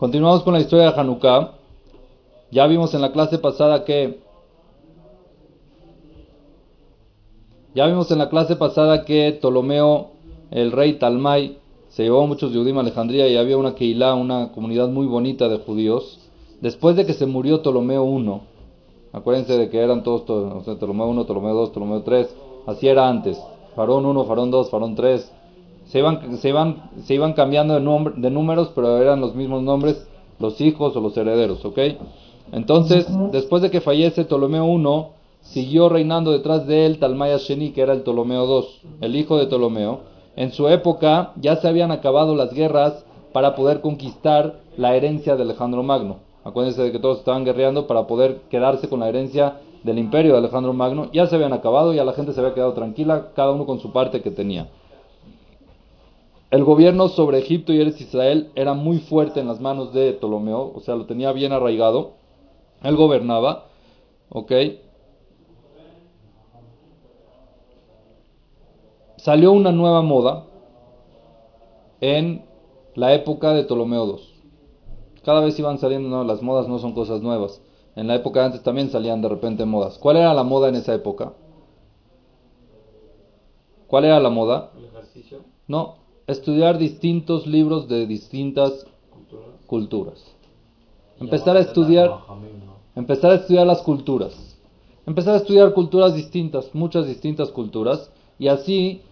Continuamos con la historia de Hanukkah. Ya vimos en la clase pasada que ya vimos en la clase pasada que Ptolomeo, el rey Talmai, se llevó a muchos judíos a Alejandría y había una Keilah, una comunidad muy bonita de judíos. Después de que se murió Ptolomeo I, acuérdense de que eran todos, o sea, Ptolomeo I, Ptolomeo II, Ptolomeo III, así era antes. Farón 1, Farón 2, Farón 3. Se iban, se iban, se iban cambiando de, de números, pero eran los mismos nombres, los hijos o los herederos, ¿ok? Entonces, después de que fallece Ptolomeo I, siguió reinando detrás de él Talmaya Sheni, que era el Ptolomeo II, el hijo de Ptolomeo. En su época ya se habían acabado las guerras para poder conquistar la herencia de Alejandro Magno. Acuérdense de que todos estaban guerreando para poder quedarse con la herencia del imperio de Alejandro Magno. Ya se habían acabado, ya la gente se había quedado tranquila, cada uno con su parte que tenía. El gobierno sobre Egipto y Eres Israel era muy fuerte en las manos de Ptolomeo, o sea, lo tenía bien arraigado. Él gobernaba, ¿ok? Salió una nueva moda en la época de Ptolomeo II. Cada vez iban saliendo, no, las modas no son cosas nuevas. En la época de antes también salían de repente modas. ¿Cuál era la moda en esa época? ¿Cuál era la moda? ¿El ejercicio? No, estudiar distintos libros de distintas ¿Culturas? Empezar a estudiar, empezar a estudiar las culturas. Empezar a estudiar culturas distintas, muchas distintas culturas, y así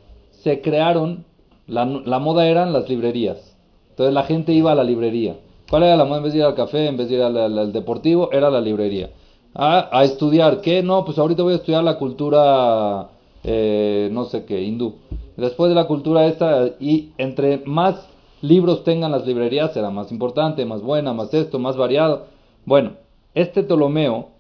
se crearon, la, la moda eran las librerías. Entonces la gente iba a la librería. ¿Cuál era la moda? En vez de ir al café, en vez de ir al deportivo, era la librería. A, a estudiar, ¿qué? No, pues ahorita voy a estudiar la cultura, eh, no sé qué, hindú. Después de la cultura esta, y entre más libros tengan las librerías, será más importante, más buena, más esto, más variado. Bueno, este Ptolomeo,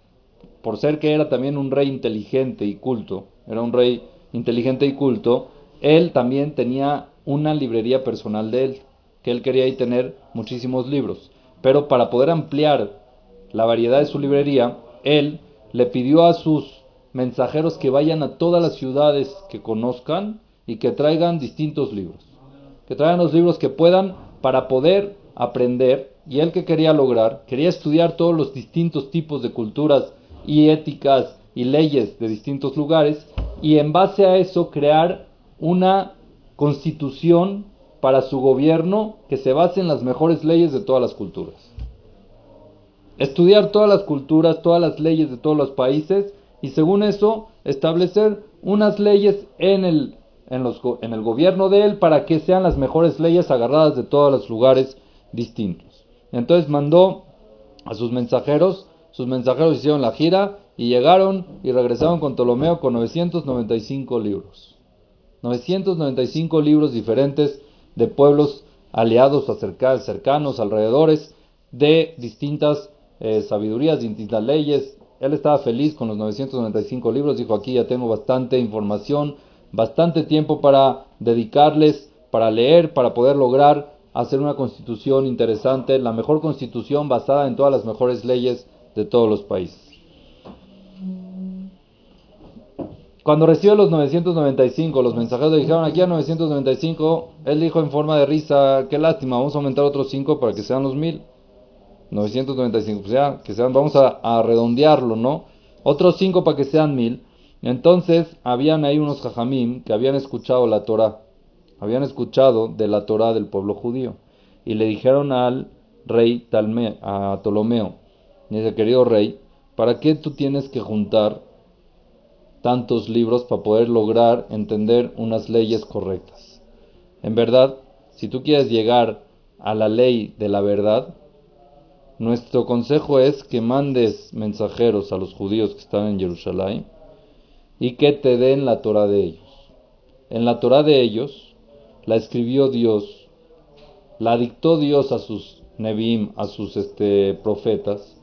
por ser que era también un rey inteligente y culto, era un rey inteligente y culto, él también tenía una librería personal de él, que él quería ahí tener muchísimos libros. Pero para poder ampliar la variedad de su librería, él le pidió a sus mensajeros que vayan a todas las ciudades que conozcan y que traigan distintos libros. Que traigan los libros que puedan para poder aprender. Y él que quería lograr, quería estudiar todos los distintos tipos de culturas y éticas y leyes de distintos lugares y en base a eso crear una constitución para su gobierno que se base en las mejores leyes de todas las culturas. Estudiar todas las culturas, todas las leyes de todos los países y según eso establecer unas leyes en el, en, los, en el gobierno de él para que sean las mejores leyes agarradas de todos los lugares distintos. Entonces mandó a sus mensajeros, sus mensajeros hicieron la gira y llegaron y regresaron con Ptolomeo con 995 libros. 995 libros diferentes de pueblos aliados, cercanos, alrededores, de distintas eh, sabidurías, distintas leyes. Él estaba feliz con los 995 libros, dijo aquí ya tengo bastante información, bastante tiempo para dedicarles, para leer, para poder lograr hacer una constitución interesante, la mejor constitución basada en todas las mejores leyes de todos los países. Cuando recibió los 995, los mensajeros le dijeron aquí a 995, él dijo en forma de risa, qué lástima, vamos a aumentar otros 5 para que sean los 1000. 995, pues ya, que sean, vamos a, a redondearlo, ¿no? Otros 5 para que sean 1000. Entonces, habían ahí unos jajamim que habían escuchado la Torah, habían escuchado de la Torah del pueblo judío, y le dijeron al rey Talme, a Ptolomeo, dice, querido rey, ¿para qué tú tienes que juntar tantos libros para poder lograr entender unas leyes correctas. En verdad, si tú quieres llegar a la ley de la verdad, nuestro consejo es que mandes mensajeros a los judíos que están en Jerusalén y que te den la Torah de ellos. En la Torah de ellos la escribió Dios, la dictó Dios a sus Nebim, a sus este, profetas,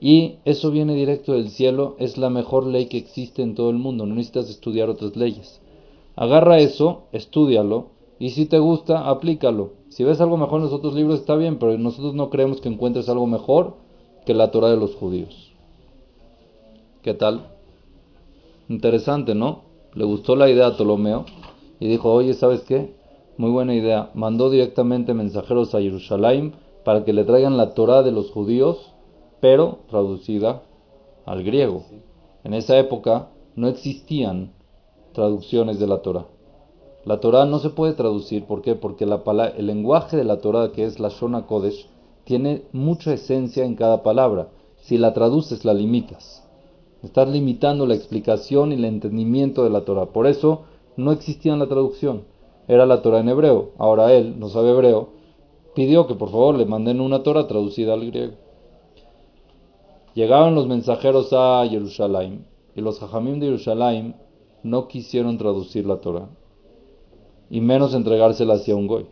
y eso viene directo del cielo, es la mejor ley que existe en todo el mundo, no necesitas estudiar otras leyes. Agarra eso, estúdialo, y si te gusta, aplícalo. Si ves algo mejor en los otros libros está bien, pero nosotros no creemos que encuentres algo mejor que la Torah de los judíos. ¿Qué tal? Interesante, ¿no? Le gustó la idea a Ptolomeo y dijo, oye, ¿sabes qué? Muy buena idea. Mandó directamente mensajeros a Jerusalén para que le traigan la Torah de los judíos, pero traducida al griego. En esa época no existían traducciones de la Torah. La Torah no se puede traducir, ¿por qué? Porque la el lenguaje de la Torah, que es la Shona Kodesh, tiene mucha esencia en cada palabra. Si la traduces, la limitas. Estás limitando la explicación y el entendimiento de la Torah. Por eso no existía la traducción. Era la Torah en hebreo. Ahora él, no sabe hebreo, pidió que por favor le manden una Torah traducida al griego. Llegaron los mensajeros a Jerusalén y los hajamim de Jerusalén no quisieron traducir la Torah y menos entregársela hacia un goy.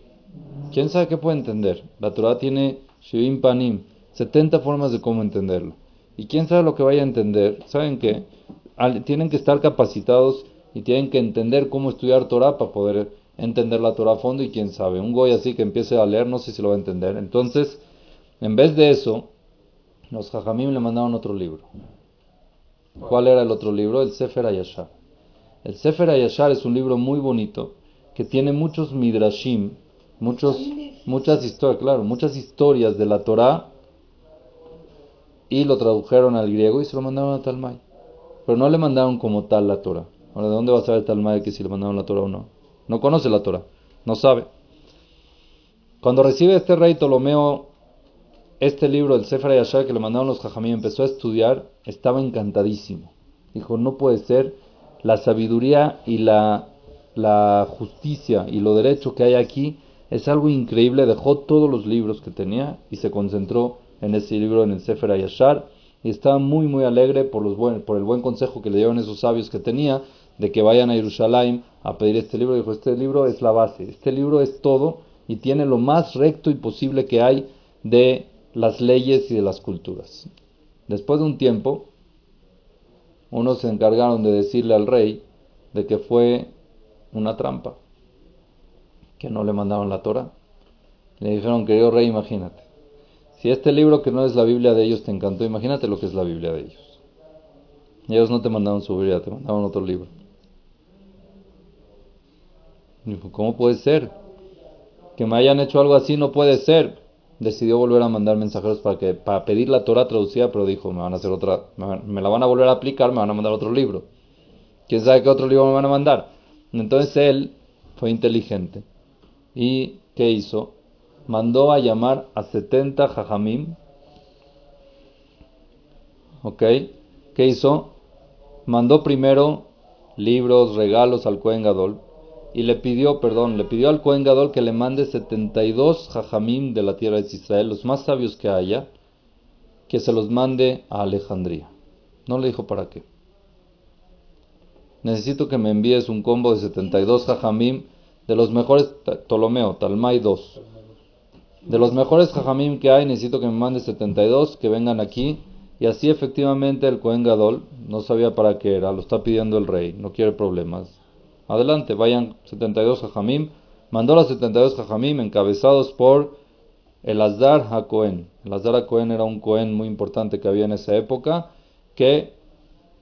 ¿Quién sabe qué puede entender? La Torah tiene Shivim Panim, 70 formas de cómo entenderlo. Y quién sabe lo que vaya a entender. ¿Saben qué? Tienen que estar capacitados y tienen que entender cómo estudiar Torah para poder entender la Torah a fondo y quién sabe. Un goy así que empiece a leer, no sé si lo va a entender. Entonces, en vez de eso, los Jajamim le mandaron otro libro. ¿Cuál era el otro libro? El Sefer Ayashar. El Sefer Ayashar es un libro muy bonito que tiene muchos midrashim, muchos, muchas historias, claro, muchas historias de la Torah y lo tradujeron al griego y se lo mandaron a Talmay. Pero no le mandaron como tal la Torah. Ahora, ¿de dónde va a saber Talmay que si le mandaron la Torah o no? No conoce la Torah, no sabe. Cuando recibe este rey Ptolomeo este libro, el Sefer Yashar que le mandaron los Jajamí, empezó a estudiar, estaba encantadísimo. Dijo, no puede ser la sabiduría y la, la justicia y lo derecho que hay aquí es algo increíble. Dejó todos los libros que tenía y se concentró en ese libro, en el Sefer Ayashar, y estaba muy, muy alegre por, los buen, por el buen consejo que le dieron esos sabios que tenía, de que vayan a Jerusalén a pedir este libro. Dijo, este libro es la base, este libro es todo y tiene lo más recto y posible que hay de las leyes y de las culturas. Después de un tiempo, unos se encargaron de decirle al rey de que fue una trampa, que no le mandaron la Torah. Le dijeron, querido rey, imagínate, si este libro que no es la Biblia de ellos te encantó, imagínate lo que es la Biblia de ellos. Ellos no te mandaron su Biblia, te mandaron otro libro. Dijo, ¿cómo puede ser? Que me hayan hecho algo así no puede ser. Decidió volver a mandar mensajeros para que para pedir la Torah traducida, pero dijo, me van a hacer otra, me la van a volver a aplicar, me van a mandar otro libro. ¿Quién sabe qué otro libro me van a mandar? Entonces él fue inteligente. ¿Y qué hizo? Mandó a llamar a 70 jajamim. ¿Ok? ¿Qué hizo? Mandó primero libros, regalos al Cohen Gadol y le pidió, perdón, le pidió al Cohen Gadol que le mande 72 jajamim de la tierra de Israel, los más sabios que haya, que se los mande a Alejandría. No le dijo para qué. Necesito que me envíes un combo de 72 jajamim de los mejores, Ptolomeo, Talmai 2. De los mejores jajamim que hay, necesito que me mande 72, que vengan aquí. Y así efectivamente el Cohen Gadol no sabía para qué era, lo está pidiendo el rey, no quiere problemas. Adelante, vayan 72 jajamim. Mandó los 72 jajamim encabezados por el Azar HaKohen. El Azar HaKohen era un Cohen muy importante que había en esa época, que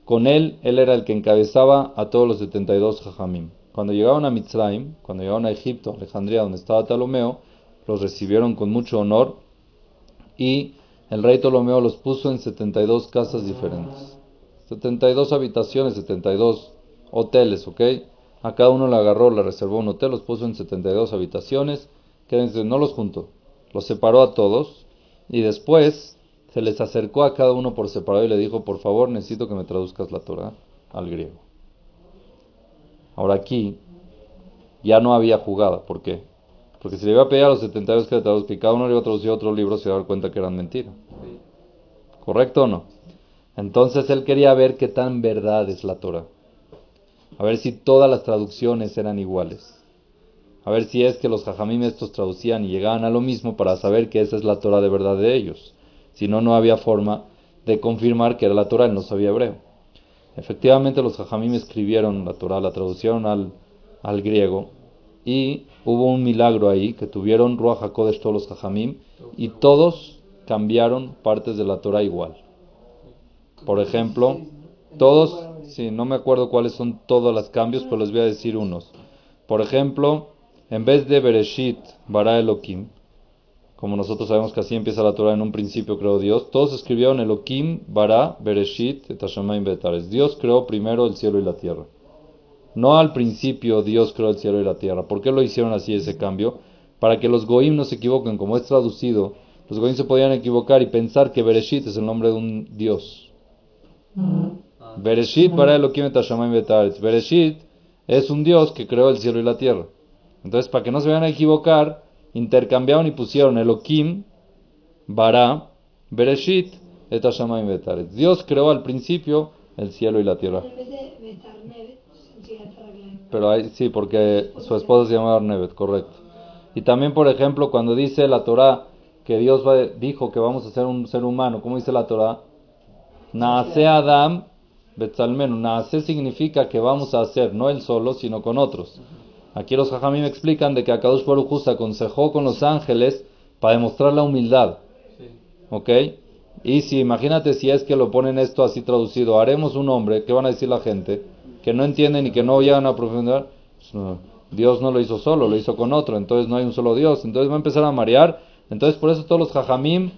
con él, él era el que encabezaba a todos los 72 jajamim. Cuando llegaron a Mitzrayim, cuando llegaron a Egipto, Alejandría, donde estaba Talomeo, los recibieron con mucho honor y el rey Ptolomeo los puso en 72 casas diferentes. 72 habitaciones, 72 hoteles, ¿ok? A cada uno le agarró, le reservó un hotel, los puso en 72 habitaciones. Quédense, no los juntó, los separó a todos y después se les acercó a cada uno por separado y le dijo, por favor, necesito que me traduzcas la Torah al griego. Ahora aquí ya no había jugada, ¿por qué? Porque si le iba a pedir a los 72 que le traduzca y cada uno le iba a traducir otro libro, se iba a dar cuenta que eran mentiras. ¿Correcto o no? Entonces él quería ver qué tan verdad es la Torah. A ver si todas las traducciones eran iguales. A ver si es que los jajamim estos traducían y llegaban a lo mismo para saber que esa es la Torah de verdad de ellos. Si no, no había forma de confirmar que era la Torah, él no sabía hebreo. Efectivamente, los jajamim escribieron la Torah, la traducieron al, al griego y hubo un milagro ahí que tuvieron Ruach HaKodesh todos los Jajamim y todos cambiaron partes de la Torah igual. Por ejemplo, todos, sí, no me acuerdo cuáles son todos los cambios, pero les voy a decir unos. Por ejemplo, en vez de Bereshit, Bara Elohim, como nosotros sabemos que así empieza la Torah en un principio creó Dios, todos escribieron Elohim, Bara, Bereshit, Etashamayim, Betares. Dios creó primero el cielo y la tierra. No al principio Dios creó el cielo y la tierra. ¿Por qué lo hicieron así ese cambio? Para que los goim no se equivoquen, como es traducido, los goim se podían equivocar y pensar que Bereshit es el nombre de un Dios. Bereshit para Elohim Etashamayim. Bereshit es un Dios que creó el cielo y la tierra. Entonces, para que no se vayan a equivocar, intercambiaron y pusieron Elohim, Bara, Bereshit, et Betaret. Dios creó al principio el cielo y la tierra. Pero hay, sí, porque su esposa se llamaba Arnevet, correcto. Y también, por ejemplo, cuando dice la Torah que Dios dijo que vamos a ser un ser humano, ¿cómo dice la Torah? Naase Adam Betzalmenu. Naase significa que vamos a hacer, no él solo, sino con otros. Aquí los me explican de que Akadosh Baruj se aconsejó con los ángeles para demostrar la humildad. ¿Ok? Y si imagínate si es que lo ponen esto así traducido, haremos un hombre, ¿qué van a decir la gente? Que no entienden y que no llegan a profundizar. Pues Dios no lo hizo solo, lo hizo con otro, entonces no hay un solo Dios. Entonces va a empezar a marear. Entonces por eso todos los jajamim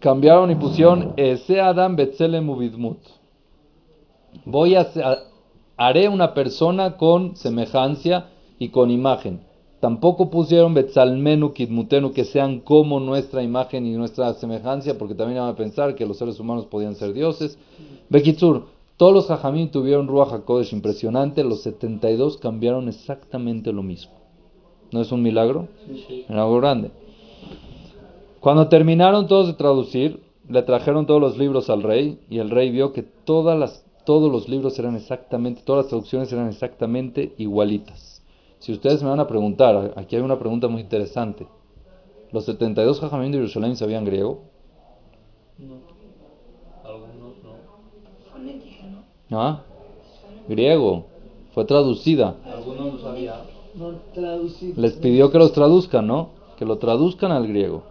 cambiaron y pusieron ese Adam Betzelem Voy a, haré una persona con semejanza y con imagen. Tampoco pusieron Betzalmenu, Kidmutenu, que sean como nuestra imagen y nuestra semejanza, porque también van a pensar que los seres humanos podían ser dioses. Bekitsur, todos los Jajamim tuvieron Ruach HaKodesh impresionante, los 72 cambiaron exactamente lo mismo. ¿No es un milagro? Sí. Era algo grande. Cuando terminaron todos de traducir, le trajeron todos los libros al rey y el rey vio que todas las todos los libros eran exactamente, todas las traducciones eran exactamente igualitas. Si ustedes me van a preguntar, aquí hay una pregunta muy interesante. ¿Los 72 Jajamín de Jerusalén sabían griego? No. Algunos no. Fonética, ¿no? ¿Ah? Griego. Fue traducida. Algunos no sabían. Les pidió que los traduzcan, ¿no? Que lo traduzcan al griego.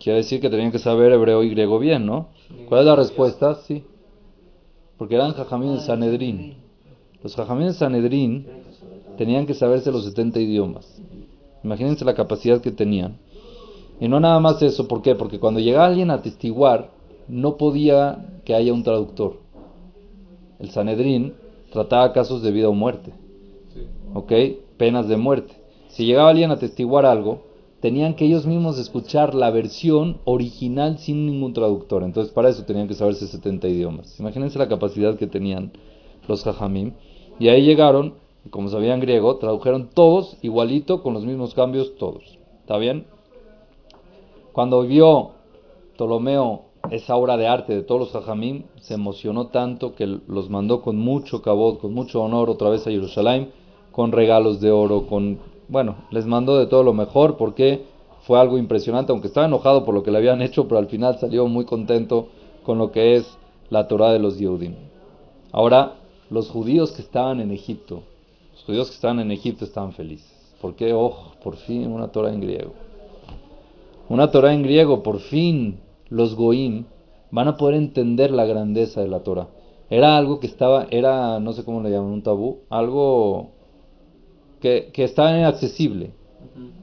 Quiere decir que tenían que saber hebreo y griego bien, ¿no? ¿Cuál es la respuesta? Sí porque eran jajamín de Sanedrín. Los jajamín de Sanedrín tenían que saberse los 70 idiomas. Imagínense la capacidad que tenían. Y no nada más eso, ¿por qué? Porque cuando llegaba alguien a atestiguar, no podía que haya un traductor. El Sanedrín trataba casos de vida o muerte. ¿Ok? Penas de muerte. Si llegaba alguien a atestiguar algo, tenían que ellos mismos escuchar la versión original sin ningún traductor. Entonces, para eso tenían que saberse 70 idiomas. Imagínense la capacidad que tenían los jajamim. Y ahí llegaron, como sabían griego, tradujeron todos igualito, con los mismos cambios, todos. ¿Está bien? Cuando vio Ptolomeo esa obra de arte de todos los jajamim, se emocionó tanto que los mandó con mucho cabot, con mucho honor otra vez a Jerusalén, con regalos de oro, con bueno, les mandó de todo lo mejor porque fue algo impresionante, aunque estaba enojado por lo que le habían hecho, pero al final salió muy contento con lo que es la Torah de los Yehudim. Ahora, los judíos que estaban en Egipto, los judíos que estaban en Egipto estaban felices. Porque, oh, por fin una Torah en griego. Una Torah en griego, por fin los Goim van a poder entender la grandeza de la Torah. Era algo que estaba, era, no sé cómo le llaman, un tabú, algo que, que estaba inaccesible.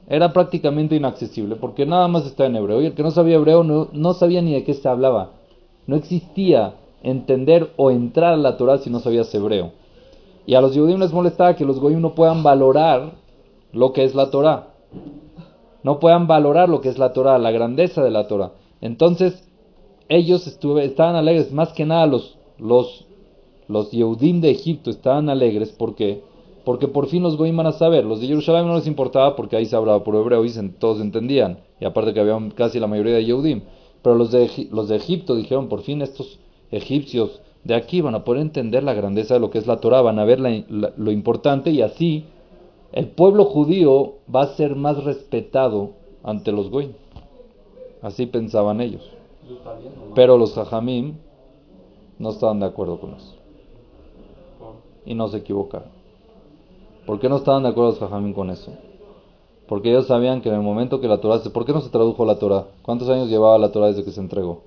Era prácticamente inaccesible porque nada más está en hebreo. Y el que no sabía hebreo no, no sabía ni de qué se hablaba. No existía entender o entrar a la Torah si no sabías hebreo. Y a los judíos les molestaba que los goyim no puedan valorar lo que es la Torah. No puedan valorar lo que es la Torah, la grandeza de la Torah. Entonces, ellos estaban alegres, más que nada los, los, los Yehudim de Egipto estaban alegres porque porque por fin los goyim van a saber. Los de Jerusalén no les importaba porque ahí se hablaba por hebreo y todos entendían. Y aparte que había casi la mayoría de Yehudim. Pero los de, los de Egipto dijeron, por fin estos egipcios de aquí van a poder entender la grandeza de lo que es la Torah, van a ver lo importante y así el pueblo judío va a ser más respetado ante los goyim. Así pensaban ellos. Pero los jajamim no estaban de acuerdo con eso. Y no se equivocaron. ¿Por qué no estaban de acuerdo los Jajamín con eso? Porque ellos sabían que en el momento que la Torah se... ¿Por qué no se tradujo la Torah? ¿Cuántos años llevaba la Torah desde que se entregó?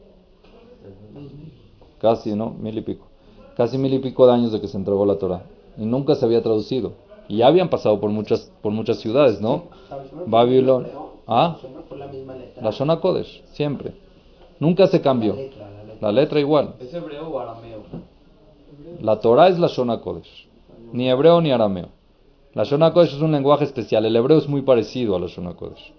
Casi, ¿no? Mil y pico. Casi mil y pico de años de que se entregó la Torah. Y nunca se había traducido. Y ya habían pasado por muchas, por muchas ciudades, ¿no? Babilonia. ¿Ah? La Shona Kodesh, siempre. Nunca se cambió. La letra igual. ¿Es hebreo o arameo? La Torah es la Shona Kodesh. Ni hebreo ni arameo. La Shona Kodesh es un lenguaje especial. El hebreo es muy parecido a la Shona Kodesh.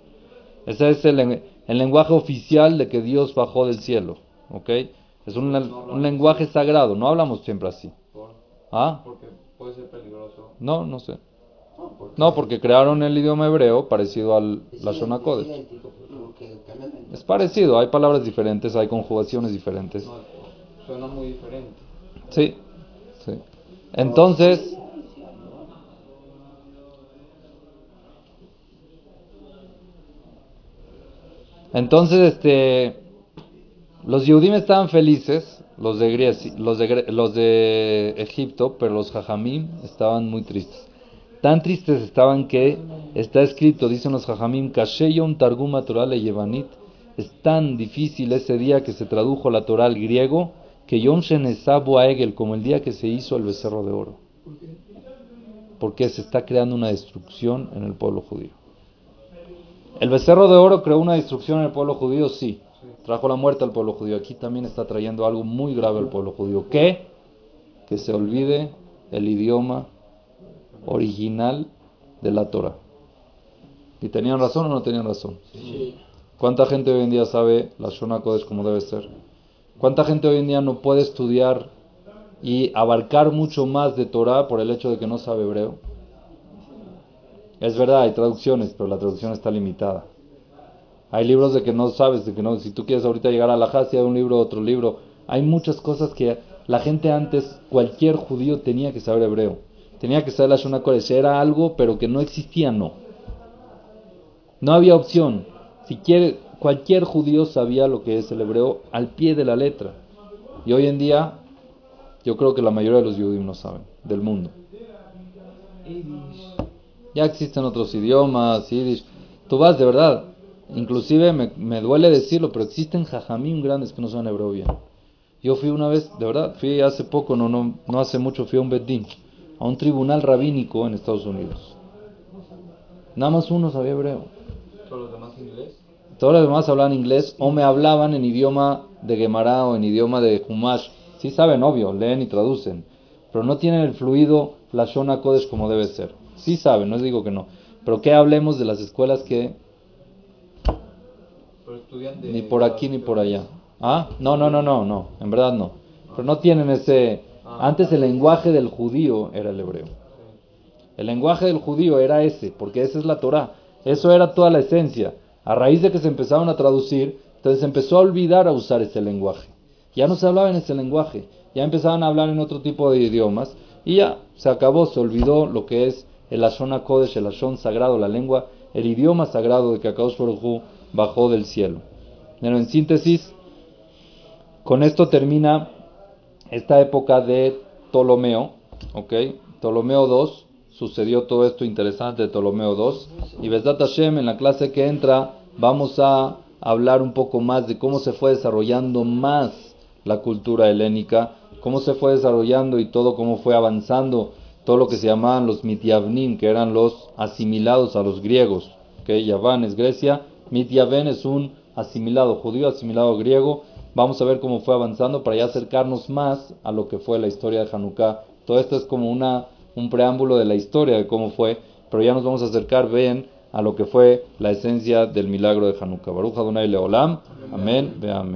Ese es el, el lenguaje oficial de que Dios bajó del cielo. ¿Ok? Es un, un lenguaje sagrado. No hablamos siempre así. ¿Ah? Porque puede ser peligroso. No, no sé. No, porque crearon el idioma hebreo parecido al la Shona Kodesh. Es parecido, hay palabras diferentes, hay conjugaciones diferentes. Suena muy diferente. Sí, sí. Entonces, entonces, este, los Yehudim estaban felices, los de, Grecia, los, de, los de Egipto, pero los Jajamim estaban muy tristes. Tan tristes estaban que está escrito, dicen los Jajamim, Kasheyom Targuma Torah Yevanit. Es tan difícil ese día que se tradujo la Torah al griego que Yom Shenesabu a Egel, como el día que se hizo el becerro de oro. Porque se está creando una destrucción en el pueblo judío. ¿El becerro de oro creó una destrucción en el pueblo judío? Sí. Trajo la muerte al pueblo judío. Aquí también está trayendo algo muy grave al pueblo judío. ¿Qué? Que se olvide el idioma original de la Torah. ¿Y tenían razón o no tenían razón? ¿Cuánta gente hoy en día sabe la Shona Kodesh como debe ser? ¿Cuánta gente hoy en día no puede estudiar y abarcar mucho más de Torah por el hecho de que no sabe hebreo? Es verdad, hay traducciones, pero la traducción está limitada. Hay libros de que no sabes, de que no, si tú quieres ahorita llegar a la Hasia de un libro otro libro, hay muchas cosas que la gente antes, cualquier judío tenía que saber hebreo. Tenía que saber la Shona Kodesh, era algo, pero que no existía, no. No había opción. Si quiere, cualquier judío sabía lo que es el hebreo al pie de la letra. Y hoy en día, yo creo que la mayoría de los judíos no saben, del mundo. Ya existen otros idiomas, yiddish. Tú vas de verdad, inclusive me, me duele decirlo, pero existen jajamim grandes que no saben hebreo bien. Yo fui una vez, de verdad, fui hace poco, no, no, no hace mucho, fui a un Beddin, a un tribunal rabínico en Estados Unidos. Nada más uno sabía hebreo. ¿Todos los demás inglés? Todos los demás hablaban inglés o me hablaban en idioma de Gemara o en idioma de Humash. Sí saben, obvio, leen y traducen, pero no tienen el fluido Lashon Kodesh como debe ser. Sí saben, no les digo que no. Pero que hablemos de las escuelas que ni por aquí ni por allá. ¿Ah? No, no, no, no, no, en verdad no. Pero no tienen ese... Antes el lenguaje del judío era el hebreo. El lenguaje del judío era ese, porque esa es la Torah. Eso era toda la esencia. A raíz de que se empezaron a traducir, entonces se empezó a olvidar a usar ese lenguaje. Ya no se hablaba en ese lenguaje, ya empezaban a hablar en otro tipo de idiomas y ya se acabó, se olvidó lo que es el Ashon Kodesh, el Ashon sagrado, la lengua, el idioma sagrado de que Akadosh bajó del cielo. Pero en síntesis, con esto termina esta época de Ptolomeo, ¿ok? Ptolomeo II, sucedió todo esto interesante de Ptolomeo II, y Besdat Hashem en la clase que entra vamos a hablar un poco más de cómo se fue desarrollando más la cultura helénica, cómo se fue desarrollando y todo cómo fue avanzando todo lo que se llamaban los Mityavnim, que eran los asimilados a los griegos, que Yaván es Grecia, Mityaven es un asimilado judío, asimilado griego. Vamos a ver cómo fue avanzando para ya acercarnos más a lo que fue la historia de Hanukkah. Todo esto es como una, un preámbulo de la historia de cómo fue, pero ya nos vamos a acercar bien a lo que fue la esencia del milagro de Hanukkah. Baruch Adonai Leolam. Amén. Amén.